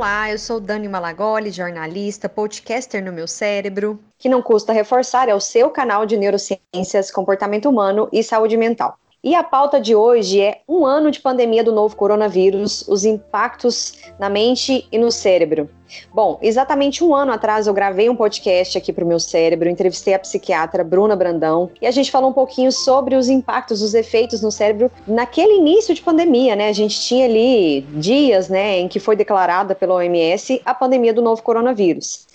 Olá, eu sou Dani Malagoli, jornalista, podcaster no meu cérebro. Que não custa reforçar é o seu canal de neurociências, comportamento humano e saúde mental. E a pauta de hoje é um ano de pandemia do novo coronavírus, os impactos na mente e no cérebro. Bom, exatamente um ano atrás eu gravei um podcast aqui para o meu cérebro, entrevistei a psiquiatra Bruna Brandão e a gente falou um pouquinho sobre os impactos, os efeitos no cérebro naquele início de pandemia, né? A gente tinha ali dias, né, em que foi declarada pela OMS a pandemia do novo coronavírus.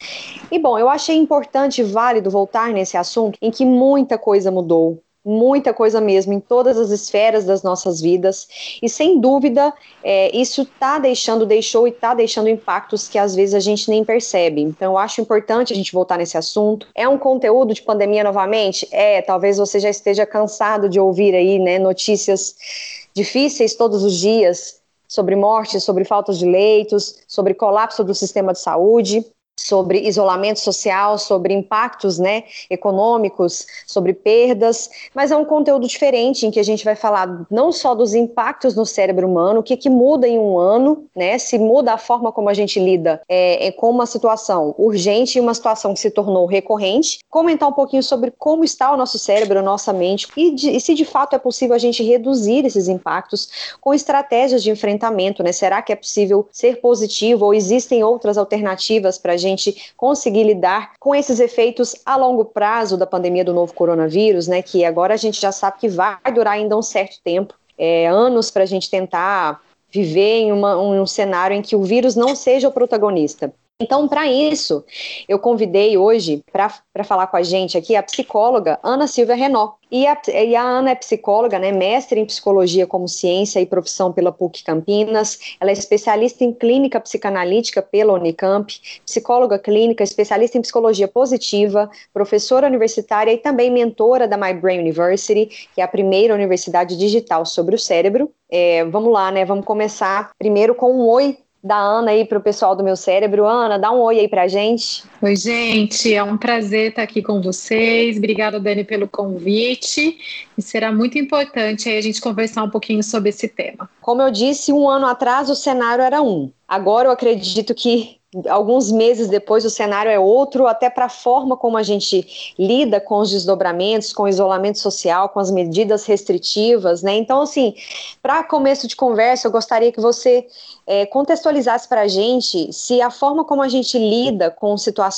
E bom, eu achei importante e válido voltar nesse assunto em que muita coisa mudou, muita coisa mesmo em todas as esferas das nossas vidas e sem dúvida é, isso está deixando, deixou e está deixando impactos que às vezes a gente nem percebe. Então eu acho importante a gente voltar nesse assunto. É um conteúdo de pandemia novamente? É, talvez você já esteja cansado de ouvir aí, né, notícias difíceis todos os dias sobre mortes, sobre faltas de leitos, sobre colapso do sistema de saúde sobre isolamento social, sobre impactos né, econômicos, sobre perdas, mas é um conteúdo diferente em que a gente vai falar não só dos impactos no cérebro humano, o que, que muda em um ano, né, se muda a forma como a gente lida é, é com uma situação urgente e uma situação que se tornou recorrente, comentar um pouquinho sobre como está o nosso cérebro, a nossa mente e, de, e se de fato é possível a gente reduzir esses impactos com estratégias de enfrentamento, né? Será que é possível ser positivo ou existem outras alternativas para a gente conseguir lidar com esses efeitos a longo prazo da pandemia do novo coronavírus, né? Que agora a gente já sabe que vai durar ainda um certo tempo, é, anos para a gente tentar viver em uma, um cenário em que o vírus não seja o protagonista. Então, para isso, eu convidei hoje para falar com a gente aqui a psicóloga Ana Silvia Renault. E a, e a, Ana é psicóloga, né, mestre em psicologia como ciência e profissão pela PUC Campinas. Ela é especialista em clínica psicanalítica pela Unicamp, psicóloga clínica, especialista em psicologia positiva, professora universitária e também mentora da My Brain University, que é a primeira universidade digital sobre o cérebro. É, vamos lá, né? Vamos começar primeiro com um oi da Ana aí para o pessoal do meu cérebro. Ana, dá um oi aí para gente. Oi, gente, é um prazer estar aqui com vocês. Obrigada, Dani, pelo convite. E será muito importante aí a gente conversar um pouquinho sobre esse tema. Como eu disse, um ano atrás o cenário era um. Agora eu acredito que alguns meses depois o cenário é outro, até para a forma como a gente lida com os desdobramentos, com o isolamento social, com as medidas restritivas, né? Então, assim, para começo de conversa, eu gostaria que você é, contextualizasse para a gente se a forma como a gente lida com situações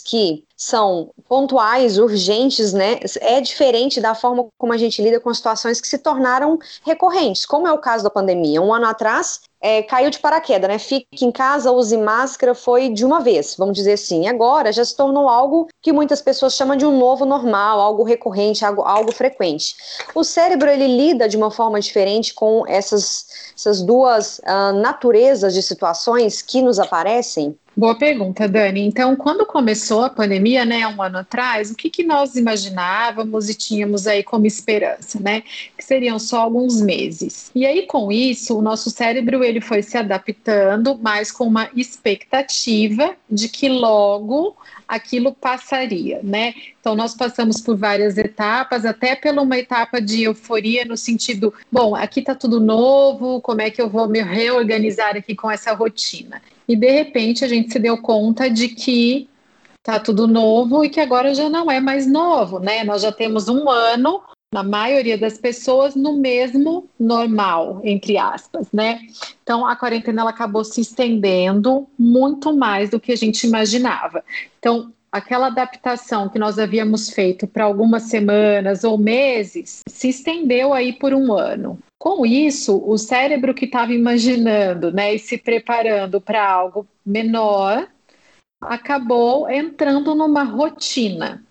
que são pontuais, urgentes, né, é diferente da forma como a gente lida com situações que se tornaram recorrentes, como é o caso da pandemia. Um ano atrás, é, caiu de paraquedas, né? Fique em casa, use máscara, foi de uma vez, vamos dizer assim. Agora já se tornou algo que muitas pessoas chamam de um novo normal, algo recorrente, algo, algo frequente. O cérebro ele lida de uma forma diferente com essas, essas duas uh, naturezas de situações que nos aparecem. Boa pergunta, Dani. Então, quando começou a pandemia, né, um ano atrás, o que, que nós imaginávamos e tínhamos aí como esperança, né? Que seriam só alguns meses. E aí, com isso, o nosso cérebro ele foi se adaptando, mas com uma expectativa de que logo aquilo passaria, né? Então, nós passamos por várias etapas, até pela uma etapa de euforia, no sentido, bom, aqui tá tudo novo, como é que eu vou me reorganizar aqui com essa rotina? E de repente a gente se deu conta de que tá tudo novo e que agora já não é mais novo, né? Nós já temos um ano, na maioria das pessoas, no mesmo normal, entre aspas, né? Então a quarentena ela acabou se estendendo muito mais do que a gente imaginava. Então, aquela adaptação que nós havíamos feito para algumas semanas ou meses se estendeu aí por um ano. Com isso, o cérebro que estava imaginando né, e se preparando para algo menor acabou entrando numa rotina.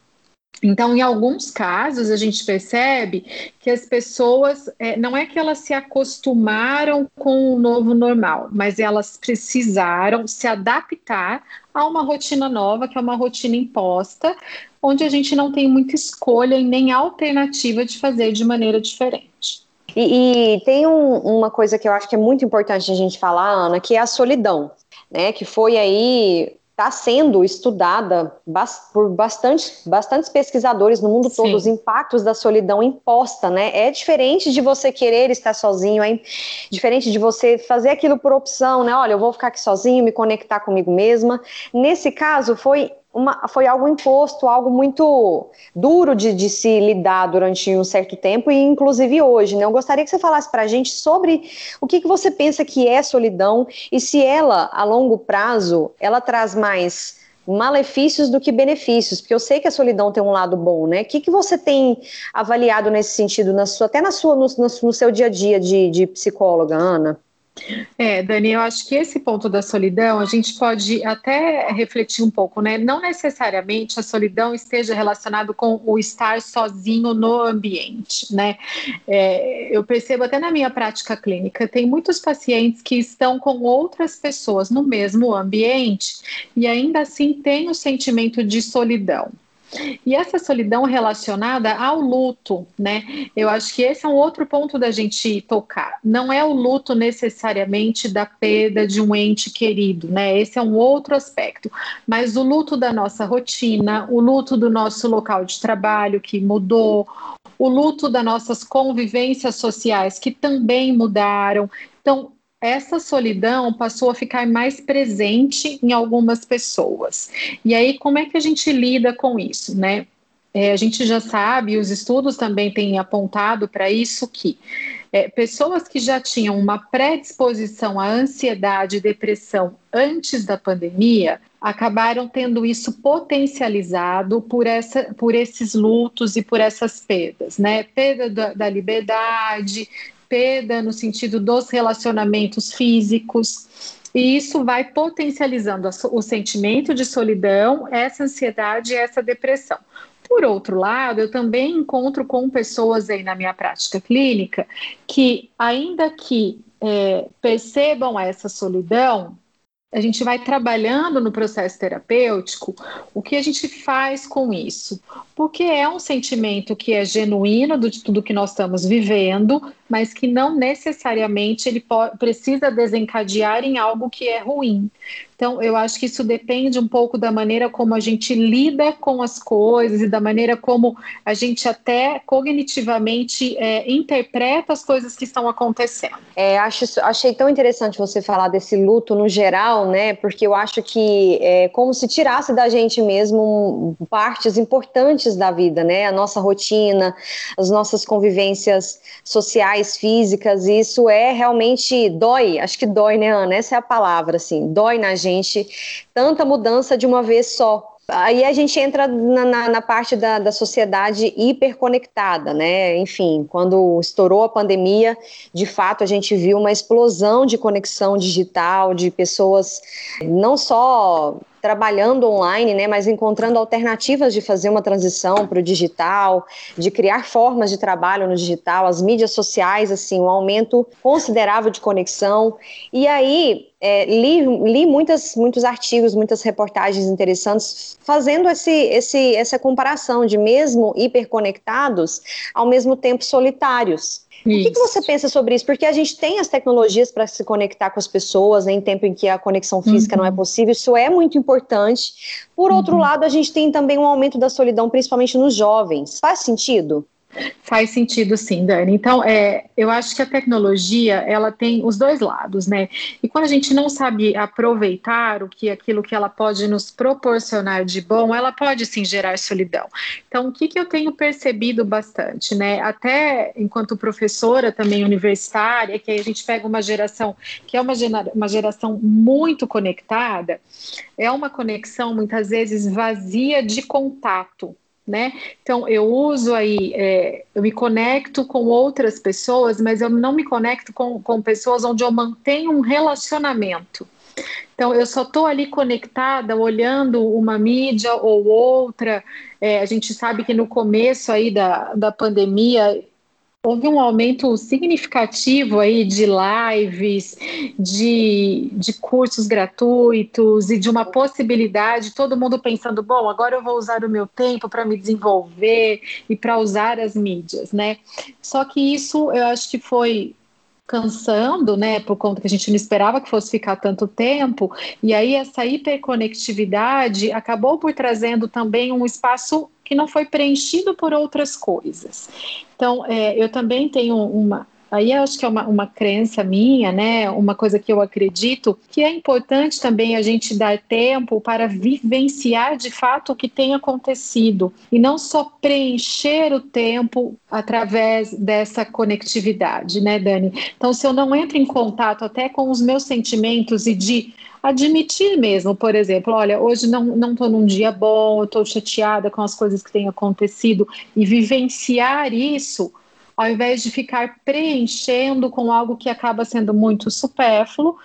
Então, em alguns casos, a gente percebe que as pessoas, é, não é que elas se acostumaram com o novo normal, mas elas precisaram se adaptar a uma rotina nova, que é uma rotina imposta, onde a gente não tem muita escolha e nem alternativa de fazer de maneira diferente. E, e tem um, uma coisa que eu acho que é muito importante a gente falar, Ana, que é a solidão, né? Que foi aí está sendo estudada por bastante, bastantes pesquisadores no mundo todo, Sim. os impactos da solidão imposta, né? É diferente de você querer estar sozinho, é diferente de você fazer aquilo por opção, né? Olha, eu vou ficar aqui sozinho, me conectar comigo mesma. Nesse caso, foi uma, foi algo imposto, algo muito duro de, de, se lidar durante um certo tempo, e inclusive hoje. Né? Eu gostaria que você falasse para a gente sobre o que, que você pensa que é solidão e se ela, a longo prazo, ela traz mais malefícios do que benefícios, porque eu sei que a solidão tem um lado bom, né? O que, que você tem avaliado nesse sentido, na sua, até na sua, no, no, seu dia a dia de, de psicóloga, Ana? É, Dani, eu acho que esse ponto da solidão a gente pode até refletir um pouco, né? Não necessariamente a solidão esteja relacionado com o estar sozinho no ambiente, né? É, eu percebo até na minha prática clínica, tem muitos pacientes que estão com outras pessoas no mesmo ambiente e ainda assim tem o sentimento de solidão. E essa solidão relacionada ao luto, né? Eu acho que esse é um outro ponto da gente tocar. Não é o luto necessariamente da perda de um ente querido, né? Esse é um outro aspecto. Mas o luto da nossa rotina, o luto do nosso local de trabalho que mudou, o luto das nossas convivências sociais que também mudaram. Então, essa solidão passou a ficar mais presente em algumas pessoas. E aí, como é que a gente lida com isso, né? É, a gente já sabe, os estudos também têm apontado para isso que é, pessoas que já tinham uma predisposição à ansiedade e depressão antes da pandemia acabaram tendo isso potencializado por, essa, por esses lutos e por essas perdas, né? Perda da, da liberdade, perda no sentido dos relacionamentos físicos. E isso vai potencializando o sentimento de solidão, essa ansiedade e essa depressão. Por outro lado, eu também encontro com pessoas aí na minha prática clínica que, ainda que é, percebam essa solidão, a gente vai trabalhando no processo terapêutico o que a gente faz com isso. Porque é um sentimento que é genuíno de tudo que nós estamos vivendo, mas que não necessariamente ele precisa desencadear em algo que é ruim. Então, eu acho que isso depende um pouco da maneira como a gente lida com as coisas e da maneira como a gente até cognitivamente é, interpreta as coisas que estão acontecendo. É, acho, achei tão interessante você falar desse luto no geral, né? Porque eu acho que é como se tirasse da gente mesmo partes importantes da vida, né? A nossa rotina, as nossas convivências sociais, físicas, e isso é realmente dói, acho que dói, né, Ana? Essa é a palavra, assim, dói na gente gente tanta mudança de uma vez só. Aí a gente entra na, na, na, parte da, da sociedade hiperconectada, né? Enfim, quando estourou a pandemia, de fato a gente viu uma explosão de conexão digital, de pessoas não só trabalhando online, né, mas encontrando alternativas de fazer uma transição para o digital, de criar formas de trabalho no digital, as mídias sociais, assim, um aumento considerável de conexão. E aí é, li, li muitas, muitos artigos, muitas reportagens interessantes fazendo esse, esse, essa comparação de mesmo hiperconectados, ao mesmo tempo solitários. O que, que, você pensa sobre isso? Porque a gente tem as tecnologias para se conectar com as pessoas né, em tempo em que a conexão física uhum. não é uhum. possível, isso é muito importante. Por outro uhum. lado, a gente tem também um aumento da solidão, principalmente nos jovens. Faz sentido? Faz sentido sim, Dani. Então, é, eu acho que a tecnologia, ela tem os dois lados, né? E quando a gente não sabe aproveitar o que aquilo que ela pode nos proporcionar de bom, ela pode sim gerar solidão. Então, o que, que eu tenho percebido bastante, né? Até enquanto professora também universitária, que a gente pega uma geração que é uma, uma geração muito conectada, é uma conexão muitas vezes vazia de contato né? Então eu uso aí, é, eu me conecto com outras pessoas, mas eu não me conecto com, com pessoas onde eu mantenho um relacionamento. Então, eu só estou ali conectada, olhando uma mídia ou outra. É, a gente sabe que no começo aí da, da pandemia, Houve um aumento significativo aí de lives, de, de cursos gratuitos e de uma possibilidade, todo mundo pensando, bom, agora eu vou usar o meu tempo para me desenvolver e para usar as mídias, né? Só que isso eu acho que foi cansando, né, por conta que a gente não esperava que fosse ficar tanto tempo, e aí essa hiperconectividade acabou por trazendo também um espaço que não foi preenchido por outras coisas. Então, é, eu também tenho uma, Aí eu acho que é uma, uma crença minha, né? Uma coisa que eu acredito, que é importante também a gente dar tempo para vivenciar de fato o que tem acontecido e não só preencher o tempo através dessa conectividade, né, Dani? Então, se eu não entro em contato até com os meus sentimentos e de admitir mesmo, por exemplo, olha, hoje não não estou num dia bom, eu estou chateada com as coisas que têm acontecido e vivenciar isso ao invés de ficar preenchendo com algo que acaba sendo muito supérfluo.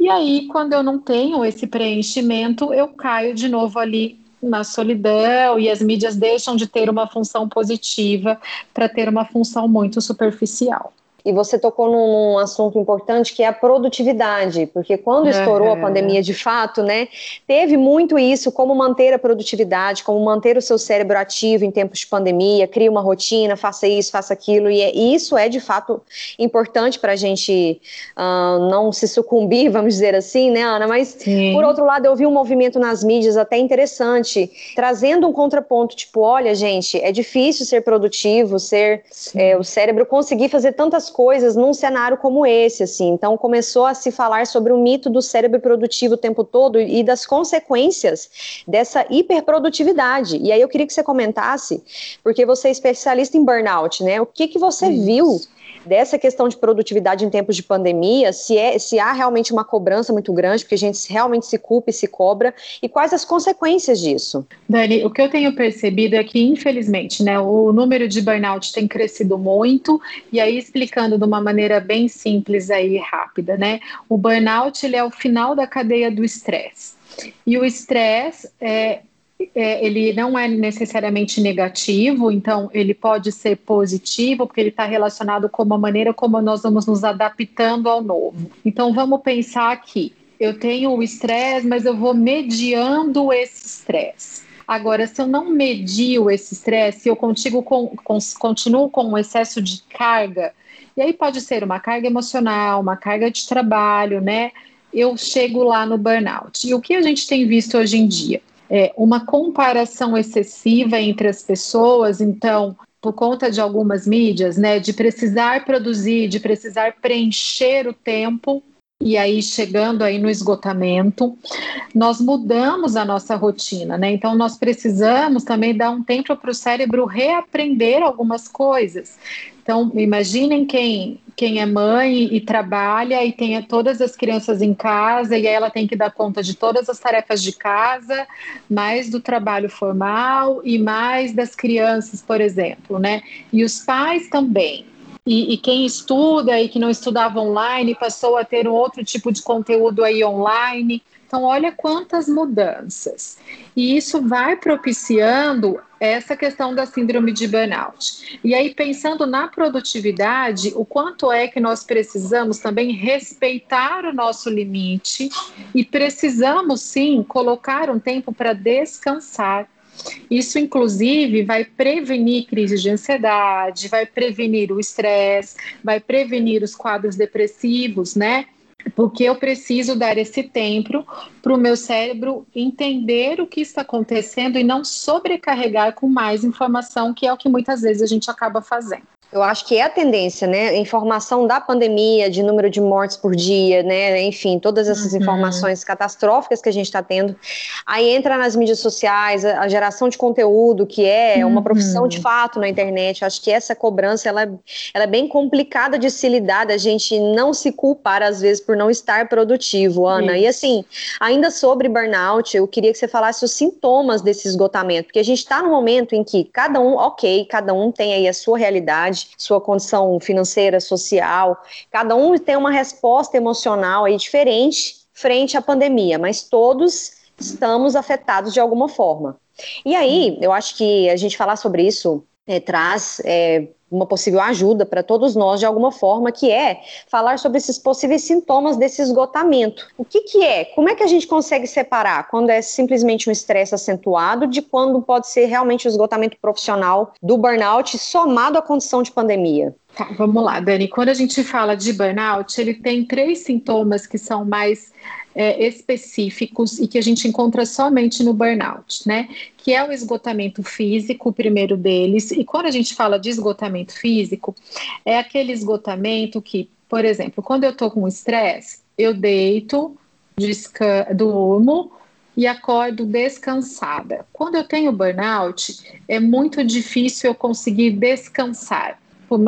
E aí, quando eu não tenho esse preenchimento, eu caio de novo ali na solidão e as mídias deixam de ter uma função positiva para ter uma função muito superficial. E você tocou num, num, assunto importante que é a produtividade, porque quando estourou uhum. a pandemia de fato, né, teve muito isso, como manter a produtividade, como manter o seu cérebro ativo em tempos de pandemia, cria uma rotina, faça isso, faça aquilo, e, é, e isso é de fato importante para a gente uh, não se sucumbir, vamos dizer assim, né, Ana? Mas Sim. por outro lado, eu vi um movimento nas mídias até interessante, trazendo um contraponto, tipo, olha, gente, é difícil ser produtivo, ser é, o cérebro conseguir fazer tantas coisas num cenário como esse, assim. Então começou a se falar sobre o mito do cérebro produtivo o tempo todo e das consequências dessa hiperprodutividade. E aí eu queria que você comentasse, porque você é especialista em burnout, né? O que que você Isso. viu dessa questão de produtividade em tempos de pandemia, se, é, se há realmente uma cobrança muito grande, porque a gente realmente se culpa e se cobra, e quais as consequências disso? Dani, o que eu tenho percebido é que, infelizmente, né, o número de burnout tem crescido muito, e aí explicando de uma maneira bem simples aí, rápida, né, o burnout ele é o final da cadeia do estresse. E o estresse é, é, ele não é necessariamente negativo, então ele pode ser positivo, porque ele está relacionado com a maneira como nós vamos nos adaptando ao novo. Então vamos pensar aqui: eu tenho o estresse, mas eu vou mediando esse estresse. Agora, se eu não medio esse estresse, eu contigo com, com, continuo com um excesso de carga, e aí pode ser uma carga emocional, uma carga de trabalho, né? Eu chego lá no burnout. E o que a gente tem visto hoje em dia? É, uma comparação excessiva entre as pessoas, então, por conta de algumas mídias, né, de precisar produzir, de precisar preencher o tempo, e aí chegando aí no esgotamento, nós mudamos a nossa rotina, né? Então nós precisamos também dar um tempo para o cérebro reaprender algumas coisas. Então imaginem quem quem é mãe e trabalha e tem todas as crianças em casa e aí ela tem que dar conta de todas as tarefas de casa, mais do trabalho formal e mais das crianças, por exemplo, né? E os pais também. E, e, quem estuda e que não estudava online passou a ter um outro tipo de conteúdo aí online. Então, olha quantas mudanças. E isso vai propiciando essa questão da síndrome de burnout. E aí, pensando na produtividade, o quanto é que nós precisamos também respeitar o nosso limite e precisamos sim colocar um tempo para descansar. Isso, inclusive, vai prevenir crises de ansiedade, vai prevenir o estresse, vai prevenir os quadros depressivos, né? porque eu preciso dar esse tempo para o meu cérebro entender o que está acontecendo e não sobrecarregar com mais informação, que é o que muitas vezes a gente acaba fazendo. Eu acho que é a tendência, né? Informação da pandemia, de número de mortes por dia, né? Enfim, todas essas uhum. informações catastróficas que a gente está tendo. Aí entra nas mídias sociais, a, geração de conteúdo, que é uma profissão de uhum. fato na internet. Eu acho que essa cobrança ela, ela é bem complicada de se lidar, da gente não se culpar, às vezes, por não estar produtivo, Ana. Isso. E assim, ainda sobre burnout, eu queria que você falasse os sintomas desse esgotamento, porque a gente está no momento em que cada um, ok, cada um tem aí a sua realidade sua condição financeira, social. Cada um tem uma resposta emocional aí diferente frente à pandemia, mas todos estamos afetados de alguma forma. E aí, eu acho que a gente falar sobre isso é, traz é, uma possível ajuda para todos nós de alguma forma, que é falar sobre esses possíveis sintomas desse esgotamento. O que, que é? Como é que a gente consegue separar quando é simplesmente um estresse acentuado de quando pode ser realmente o esgotamento profissional do burnout somado à condição de pandemia? Tá, vamos lá, Dani. Quando a gente fala de burnout, ele tem três sintomas que são mais é, específicos e que a gente encontra somente no burnout, né? Que é o esgotamento físico, o primeiro deles. E quando a gente fala de esgotamento físico, é aquele esgotamento que, por exemplo, quando eu tô com estresse, eu deito, durmo e acordo descansada. Quando eu tenho burnout, é muito difícil eu conseguir descansar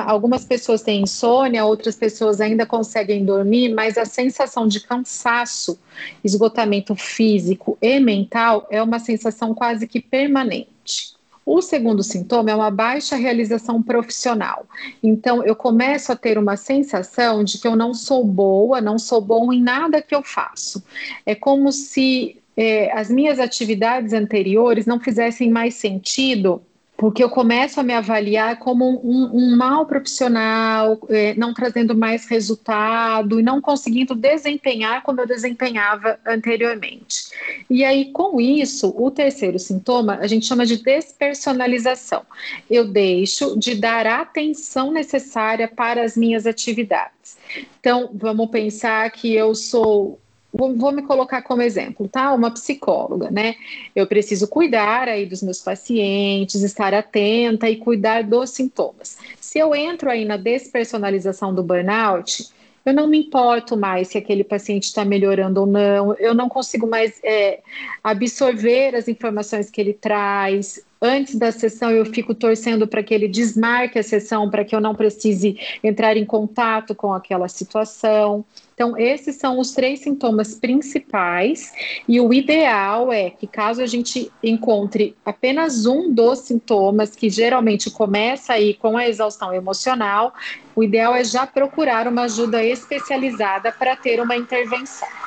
algumas pessoas têm insônia, outras pessoas ainda conseguem dormir, mas a sensação de cansaço, esgotamento físico e mental é uma sensação quase que permanente. O segundo sintoma é uma baixa realização profissional. Então, eu começo a ter uma sensação de que eu não sou boa, não sou bom em nada que eu faço. É como se é, as minhas atividades anteriores não fizessem mais sentido porque eu começo a me avaliar como um, um mau profissional, é, não trazendo mais resultado e não conseguindo desempenhar como eu desempenhava anteriormente. E aí, com isso, o terceiro sintoma a gente chama de despersonalização. Eu deixo de dar a atenção necessária para as minhas atividades. Então, vamos pensar que eu sou Vou, vou, me colocar como exemplo, tá? Uma psicóloga, né? Eu preciso cuidar aí dos meus pacientes, estar atenta e cuidar dos sintomas. Se eu entro aí na despersonalização do burnout, eu não me importo mais se aquele paciente está melhorando ou não, eu não consigo mais é, absorver as informações que ele traz, antes da sessão eu fico torcendo para que ele desmarque a sessão, para que eu não precise entrar em contato com aquela situação. Então, esses são os três sintomas principais, e o ideal é que, caso a gente encontre apenas um dos sintomas, que geralmente começa aí com a exaustão emocional, o ideal é já procurar uma ajuda especializada para ter uma intervenção.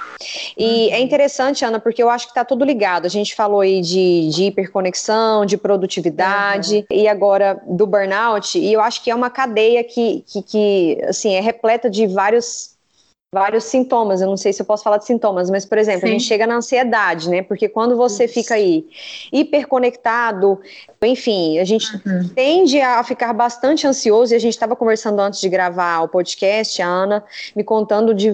E é interessante, Ana, porque eu acho que está tudo ligado. A gente falou aí de, de hiperconexão, de produtividade uhum. e agora do burnout. E eu acho que é uma cadeia que, que, que assim, é repleta de vários vários sintomas. Eu não sei se eu posso falar de sintomas, mas, por exemplo, Sim. a gente chega na ansiedade, né? Porque quando você Isso. fica aí hiperconectado, enfim, a gente uhum. tende a ficar bastante ansioso. E a gente estava conversando antes de gravar o podcast, a Ana me contando de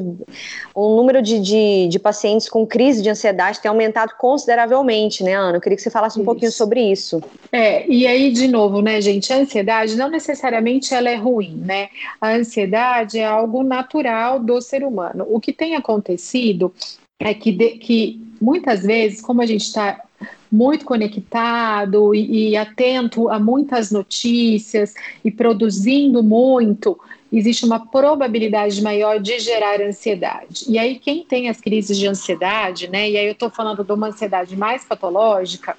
o número de, de, de pacientes com crise de ansiedade tem aumentado consideravelmente, né, Ana? Eu queria que você falasse um isso. pouquinho sobre isso. É, e aí, de novo, né, gente, a ansiedade não necessariamente ela é ruim, né? A ansiedade é algo natural do ser humano humano. O que tem acontecido é que, de, que muitas vezes, como a gente está muito conectado e, e, atento a muitas notícias e produzindo muito, existe uma probabilidade maior de gerar ansiedade. E aí, quem tem as crises de ansiedade, né? E aí eu estou falando de uma ansiedade mais patológica,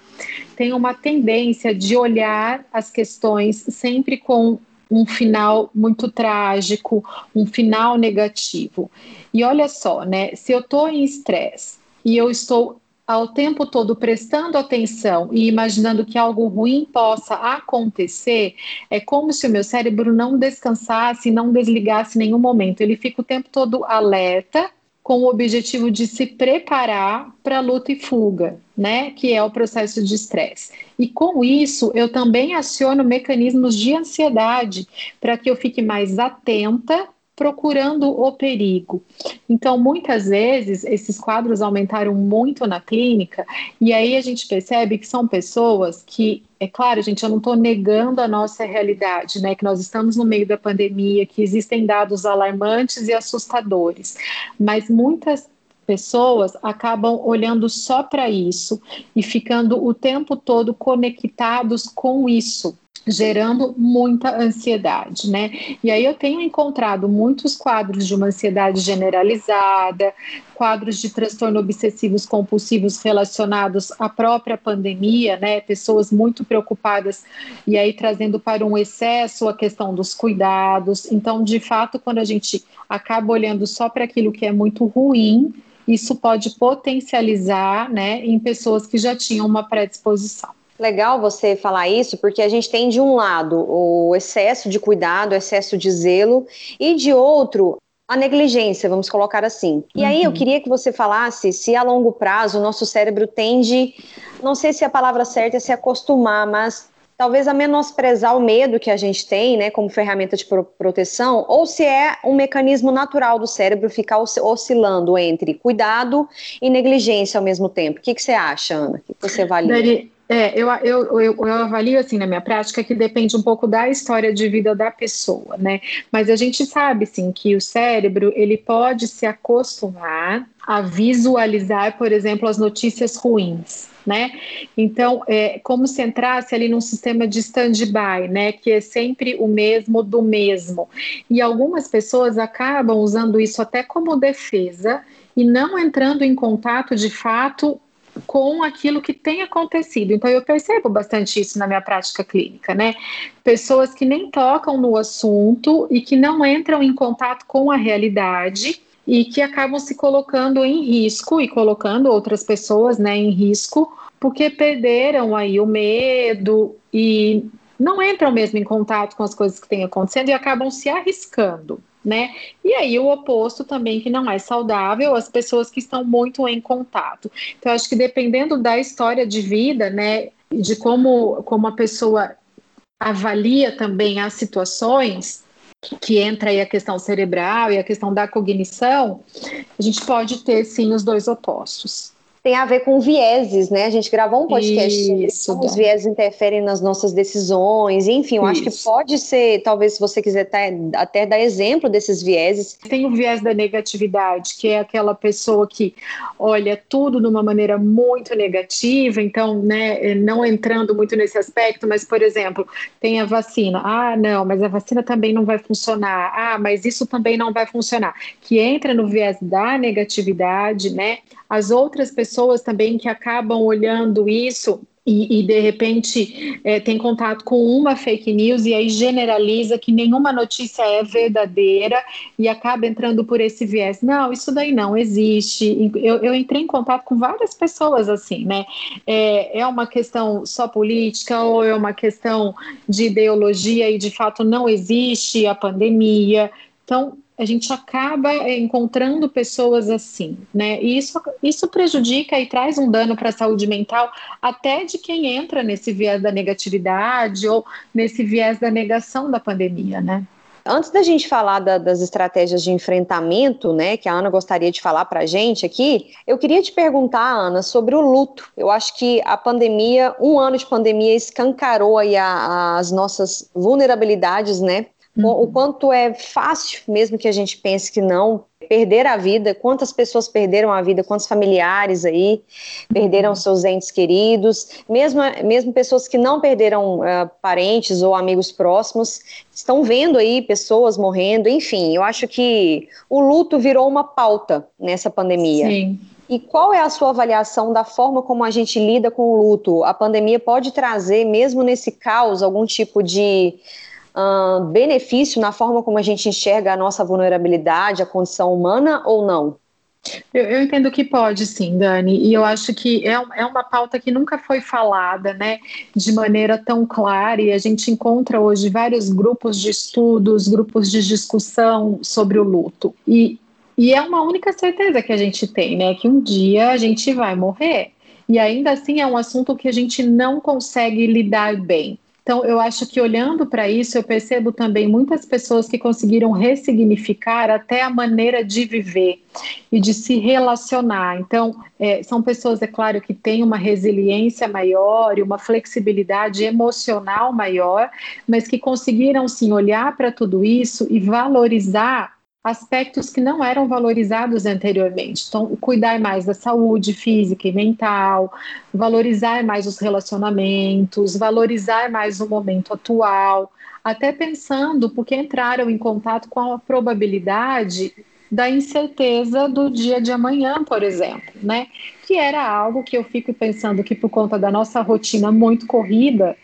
tem uma tendência de olhar as questões sempre com um final muito trágico, um final negativo. E olha só, né? Se eu estou em estresse e eu estou ao tempo todo prestando atenção e imaginando que algo ruim possa acontecer, é como se o meu cérebro não descansasse, não desligasse em nenhum momento. Ele fica o tempo todo alerta com o objetivo de se preparar para luta e fuga, né, que é o processo de estresse. E com isso, eu também aciono mecanismos de ansiedade para que eu fique mais atenta procurando o perigo. Então, muitas vezes, esses quadros aumentaram muito na clínica, e aí a gente percebe que são pessoas que, é claro, gente, eu não estou negando a nossa realidade, né? Que nós estamos no meio da pandemia, que existem dados alarmantes e assustadores, mas muitas pessoas acabam olhando só para isso e ficando o tempo todo conectados com isso gerando muita ansiedade, né? E aí eu tenho encontrado muitos quadros de uma ansiedade generalizada, quadros de transtorno obsessivos compulsivos relacionados à própria pandemia, né? Pessoas muito preocupadas e aí trazendo para um excesso a questão dos cuidados. Então, de fato, quando a gente acaba olhando só para aquilo que é muito ruim, isso pode potencializar, né, em pessoas que já tinham uma predisposição. Legal você falar isso, porque a gente tem de um lado o excesso de cuidado, o excesso de zelo, e de outro a negligência, vamos colocar assim. E uhum. aí eu uhum. queria que você falasse se a longo prazo o nosso cérebro tende, não sei se a palavra certa é se acostumar, mas talvez a menosprezar o medo que a gente tem, né, como ferramenta de pro proteção, ou se é um mecanismo natural do cérebro ficar oscilando entre cuidado e negligência ao mesmo tempo. O que, que você acha, Ana? O que você avalia? Dani, é, eu, eu, eu, eu, avalio assim na minha prática que depende um pouco da história de vida da pessoa, né? Mas a gente sabe sim que o cérebro ele pode se acostumar a visualizar, por exemplo, as notícias ruins. Né? Então, é como se entrasse ali num sistema de stand-by, né? Que é sempre o mesmo do mesmo. E algumas pessoas acabam usando isso até como defesa e não entrando em contato de fato com aquilo que tem acontecido. Então, eu percebo bastante isso na minha prática clínica, né? Pessoas que nem tocam no assunto e que não entram em contato com a realidade e que acabam se colocando em risco e colocando outras pessoas, né, em risco, porque perderam aí o medo e não entram mesmo em contato com as coisas que têm acontecendo e acabam se arriscando né? E aí o oposto também que não é saudável, as pessoas que estão muito em contato. Então acho que dependendo da história de vida, né, de como como a pessoa avalia também as situações, que entra aí a questão cerebral e a questão da cognição, a gente pode ter sim os dois opostos tem a ver com vieses, né? A gente gravou um podcast sobre como os vieses interferem nas nossas decisões, enfim, eu Isso. acho que pode ser, talvez se você quiser até dar exemplo desses vieses. Tem o viés da negatividade, que é aquela pessoa que olha tudo de uma maneira muito negativa, então, né, não entrando muito nesse aspecto, mas, por exemplo, tem a vacina. Ah, não, mas a vacina também não vai funcionar. Ah, mas isso também não vai funcionar. Que entra no viés da negatividade, né? As outras pessoas pessoas também que acabam olhando isso e, e, de repente é, tem contato com uma fake news e aí generaliza que nenhuma notícia é verdadeira e acaba entrando por esse viés. Não, isso daí não existe. Eu, eu entrei em contato com várias pessoas assim, né? É, é uma questão só política ou é uma questão de ideologia e de fato não existe a pandemia. Então, a gente acaba encontrando pessoas assim, né? E isso, isso prejudica e traz um dano para a saúde mental até de quem entra nesse viés da negatividade ou nesse viés da negação da pandemia, né? Antes da gente falar da, das estratégias de enfrentamento, né, que a Ana gostaria de falar para a gente aqui, eu queria te perguntar, Ana, sobre o luto. Eu acho que a pandemia, um ano de pandemia, escancarou aí a, as nossas vulnerabilidades, né, Uhum. O quanto é fácil, mesmo que a gente pense que não, perder a vida, quantas pessoas perderam a vida, quantos familiares aí perderam uhum. seus entes queridos, mesmo, mesmo pessoas que não perderam uh, parentes ou amigos próximos, estão vendo aí pessoas morrendo, enfim, eu acho que o luto virou uma pauta nessa pandemia. Sim. E qual é a sua avaliação da forma como a gente lida com o luto? A pandemia pode trazer, mesmo nesse caos, algum tipo de benefício na forma como a gente enxerga a nossa vulnerabilidade, a condição humana ou não? Eu, eu, entendo que pode, sim, Dani, e eu acho que é, é uma pauta que nunca foi falada, né, de maneira tão clara, e a gente encontra hoje vários grupos de estudos, grupos de discussão sobre o luto. E, e é uma única certeza que a gente tem, né, que um dia a gente vai morrer. E ainda assim é um assunto que a gente não consegue lidar bem. Então, eu acho que olhando para isso, eu percebo também muitas pessoas que conseguiram ressignificar até a maneira de viver e de se relacionar. Então, é, são pessoas, é claro, que têm uma resiliência maior e uma flexibilidade emocional maior, mas que conseguiram, sim, olhar para tudo isso e valorizar aspectos que não eram valorizados anteriormente. Então, cuidar mais da saúde física e mental, valorizar mais os relacionamentos, valorizar mais o momento atual, até pensando porque entraram em contato com a probabilidade da incerteza do dia de amanhã, por exemplo, né? Que era algo que eu fico pensando que por conta da nossa rotina muito corrida,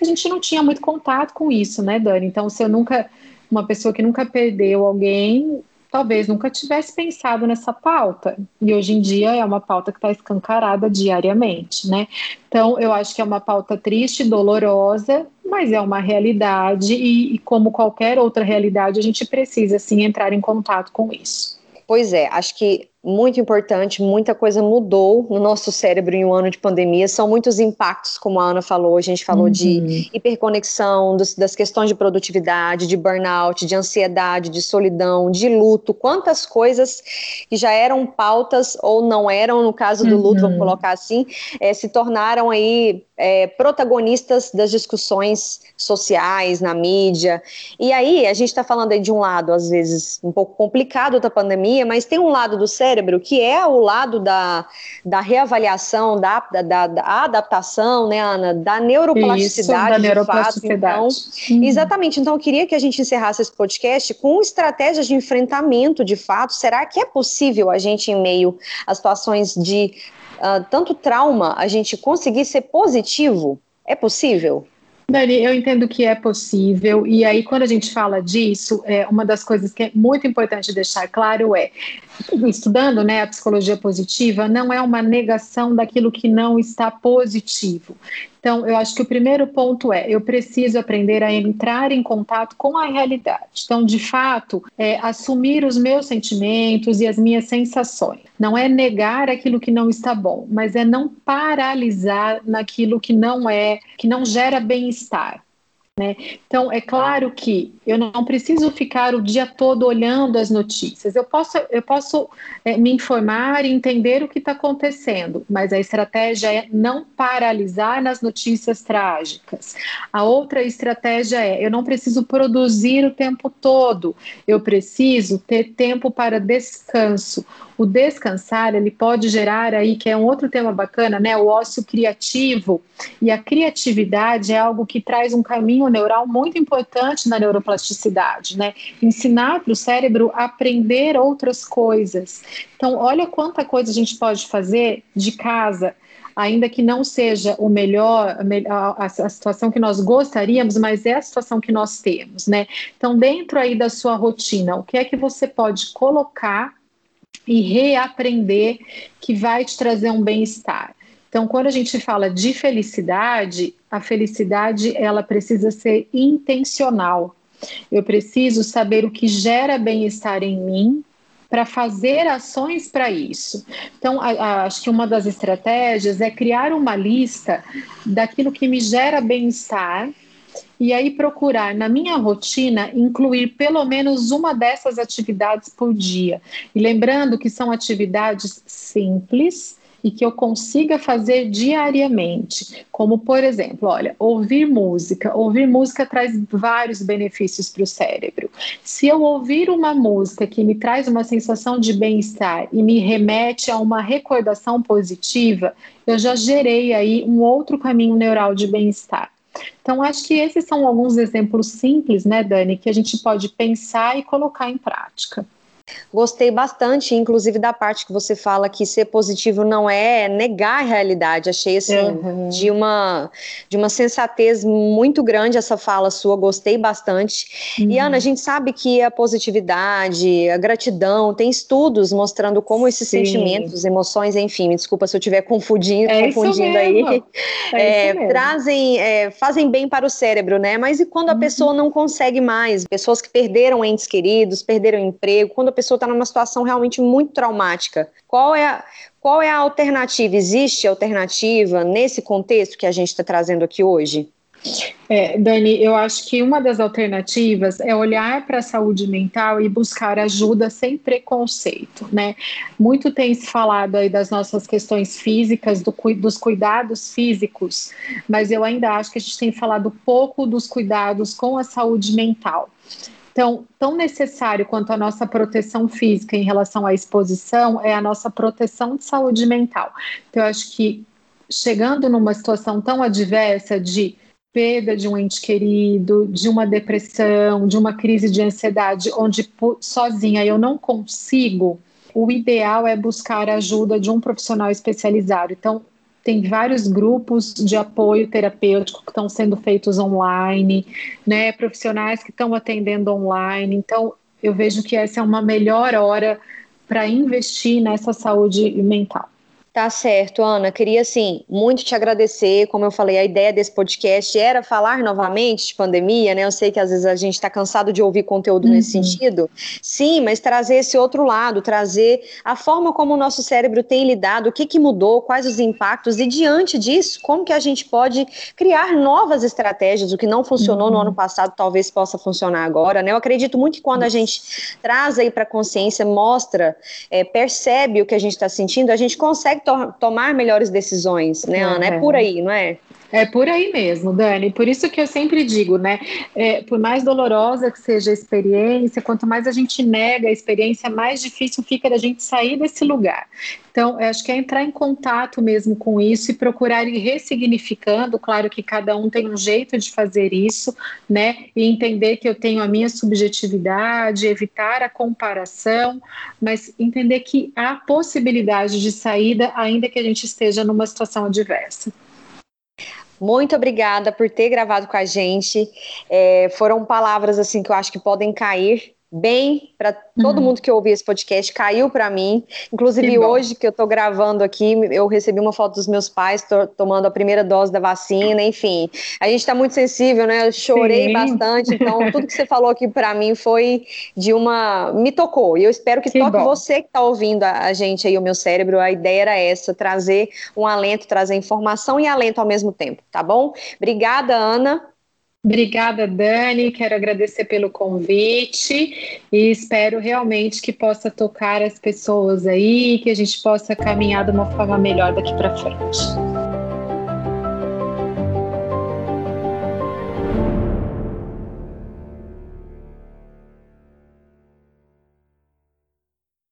a gente não tinha muito contato com isso, né, Dani? Então, se eu nunca uma pessoa que nunca perdeu alguém, talvez nunca tivesse pensado nessa pauta. E hoje em dia é uma pauta que está escancarada diariamente, né? Então, eu acho que é uma pauta triste, dolorosa, mas é uma realidade e, e como qualquer outra realidade, a gente precisa, sim, entrar em contato com isso. Pois é, acho que muito importante, muita coisa mudou no nosso cérebro em um ano de pandemia. São muitos impactos, como a Ana falou. A gente falou uhum. de hiperconexão, dos, das questões de produtividade, de burnout, de ansiedade, de solidão, de luto. Quantas coisas que já eram pautas ou não eram, no caso do luto, vamos uhum. colocar assim, é, se tornaram aí é, protagonistas das discussões sociais, na mídia. E aí, a gente está falando aí de um lado, às vezes, um pouco complicado da pandemia, mas tem um lado do cérebro que é o lado da, da reavaliação, da, da, da adaptação, né, Ana? Da neuroplasticidade, Isso, da neuroplasticidade. Fato. Então, uhum. Exatamente. Então, eu queria que a gente encerrasse esse podcast com estratégias de enfrentamento, de fato. Será que é possível a gente, em meio a situações de uh, tanto trauma, a gente conseguir ser positivo? É possível? Dani, eu entendo que é possível, e aí quando a gente fala disso, é, uma das coisas que é muito importante deixar claro é, estudando né, a psicologia positiva, não é uma negação daquilo que não está positivo. Então, eu acho que o primeiro ponto é: eu preciso aprender a entrar em contato com a realidade. Então, de fato, é assumir os meus sentimentos e as minhas sensações. Não é negar aquilo que não está bom, mas é não paralisar naquilo que não é, que não gera bem-estar. Né? Então, é claro que eu não preciso ficar o dia todo olhando as notícias. Eu posso, eu posso é, me informar e entender o que está acontecendo, mas a estratégia é não paralisar nas notícias trágicas. A outra estratégia é: eu não preciso produzir o tempo todo, eu preciso ter tempo para descanso o descansar ele pode gerar aí que é um outro tema bacana, né? O ócio criativo e a criatividade é algo que traz um caminho neural muito importante na neuroplasticidade, né? Ensinar para o cérebro aprender outras coisas. Então, olha quanta coisa a gente pode fazer de casa ainda que não seja o melhor, a, a, a, situação que nós gostaríamos, mas é a situação que nós temos, né? Então, dentro aí da sua rotina, o que é que você pode colocar e reaprender que vai te trazer um bem-estar. Então, quando a gente fala de felicidade, a felicidade ela precisa ser intencional. Eu preciso saber o que gera bem-estar em mim para fazer ações para isso. Então, a, a, acho que uma das estratégias é criar uma lista daquilo que me gera bem-estar e aí procurar na minha rotina incluir pelo menos uma dessas atividades por dia. E lembrando que são atividades simples e que eu consiga fazer diariamente, como por exemplo, olha, ouvir música. Ouvir música traz vários benefícios para o cérebro. Se eu ouvir uma música que me traz uma sensação de bem-estar e me remete a uma recordação positiva, eu já gerei aí um outro caminho neural de bem-estar. Então, acho que esses são alguns exemplos simples, né, Dani, que a gente pode pensar e colocar em prática. Gostei bastante, inclusive, da parte que você fala que ser positivo não é negar a realidade. Achei assim uhum. de uma de uma sensatez muito grande essa fala sua, gostei bastante. Uhum. E Ana, a gente sabe que a positividade, a gratidão, tem estudos mostrando como esses Sim. sentimentos, emoções, enfim, me desculpa se eu estiver confundindo, é confundindo aí, é é, trazem, é, fazem bem para o cérebro, né? Mas e quando a uhum. pessoa não consegue mais? Pessoas que perderam entes queridos, perderam emprego, quando a pessoa está numa situação realmente muito traumática. Qual é, a, qual é a alternativa? Existe alternativa nesse contexto que a gente está trazendo aqui hoje? É, Dani, eu acho que uma das alternativas é olhar para a saúde mental e buscar ajuda sem preconceito, né? Muito tem se falado aí das nossas questões físicas, do, dos cuidados físicos, mas eu ainda acho que a gente tem falado pouco dos cuidados com a saúde mental. Então, tão necessário quanto a nossa proteção física em relação à exposição é a nossa proteção de saúde mental. Então, eu acho que chegando numa situação tão adversa de perda de um ente querido, de uma depressão, de uma crise de ansiedade, onde sozinha eu não consigo, o ideal é buscar a ajuda de um profissional especializado. Então, tem vários grupos de apoio terapêutico que estão sendo feitos online, né, profissionais que estão atendendo online. Então, eu vejo que essa é uma melhor hora para investir nessa saúde mental. Tá certo, Ana. Queria, assim, muito te agradecer. Como eu falei, a ideia desse podcast era falar novamente de pandemia, né? Eu sei que às vezes a gente está cansado de ouvir conteúdo uhum. nesse sentido. Sim, mas trazer esse outro lado, trazer a forma como o nosso cérebro tem lidado, o que, que mudou, quais os impactos, e diante disso, como que a gente pode criar novas estratégias. O que não funcionou uhum. no ano passado talvez possa funcionar agora, né? Eu acredito muito que quando a gente traz aí para a consciência, mostra, é, percebe o que a gente está sentindo, a gente consegue to tomar melhores decisões, né, Ana? É por aí, não é? É por aí mesmo, Dani. Por isso que eu sempre digo, né? É, por mais dolorosa que seja a experiência, quanto mais a gente nega a experiência, mais difícil fica da gente sair desse lugar. Então, acho que é entrar em contato mesmo com isso e procurar ir ressignificando. Claro que cada um tem um jeito de fazer isso, né? E entender que eu tenho a minha subjetividade, evitar a comparação, mas entender que há possibilidade de saída, ainda que a gente esteja numa situação adversa. Muito obrigada por ter gravado com a gente. É, foram palavras assim que eu acho que podem cair bem para todo uhum. mundo que ouviu esse podcast, caiu para mim. Inclusive, que hoje que eu estou gravando aqui, eu recebi uma foto dos meus pais tomando a primeira dose da vacina, enfim. A gente está muito sensível, né? Eu chorei Sim. bastante, então tudo que você falou aqui para mim foi de uma. me tocou. E eu espero que, que toque bom. você que está ouvindo a, a gente aí, o meu cérebro. A ideia era essa: trazer um alento, trazer informação e alento ao mesmo tempo, tá bom? Obrigada, Ana. Obrigada, Dani. Quero agradecer pelo convite e espero realmente que possa tocar as pessoas aí, que a gente possa caminhar de uma forma melhor daqui para frente.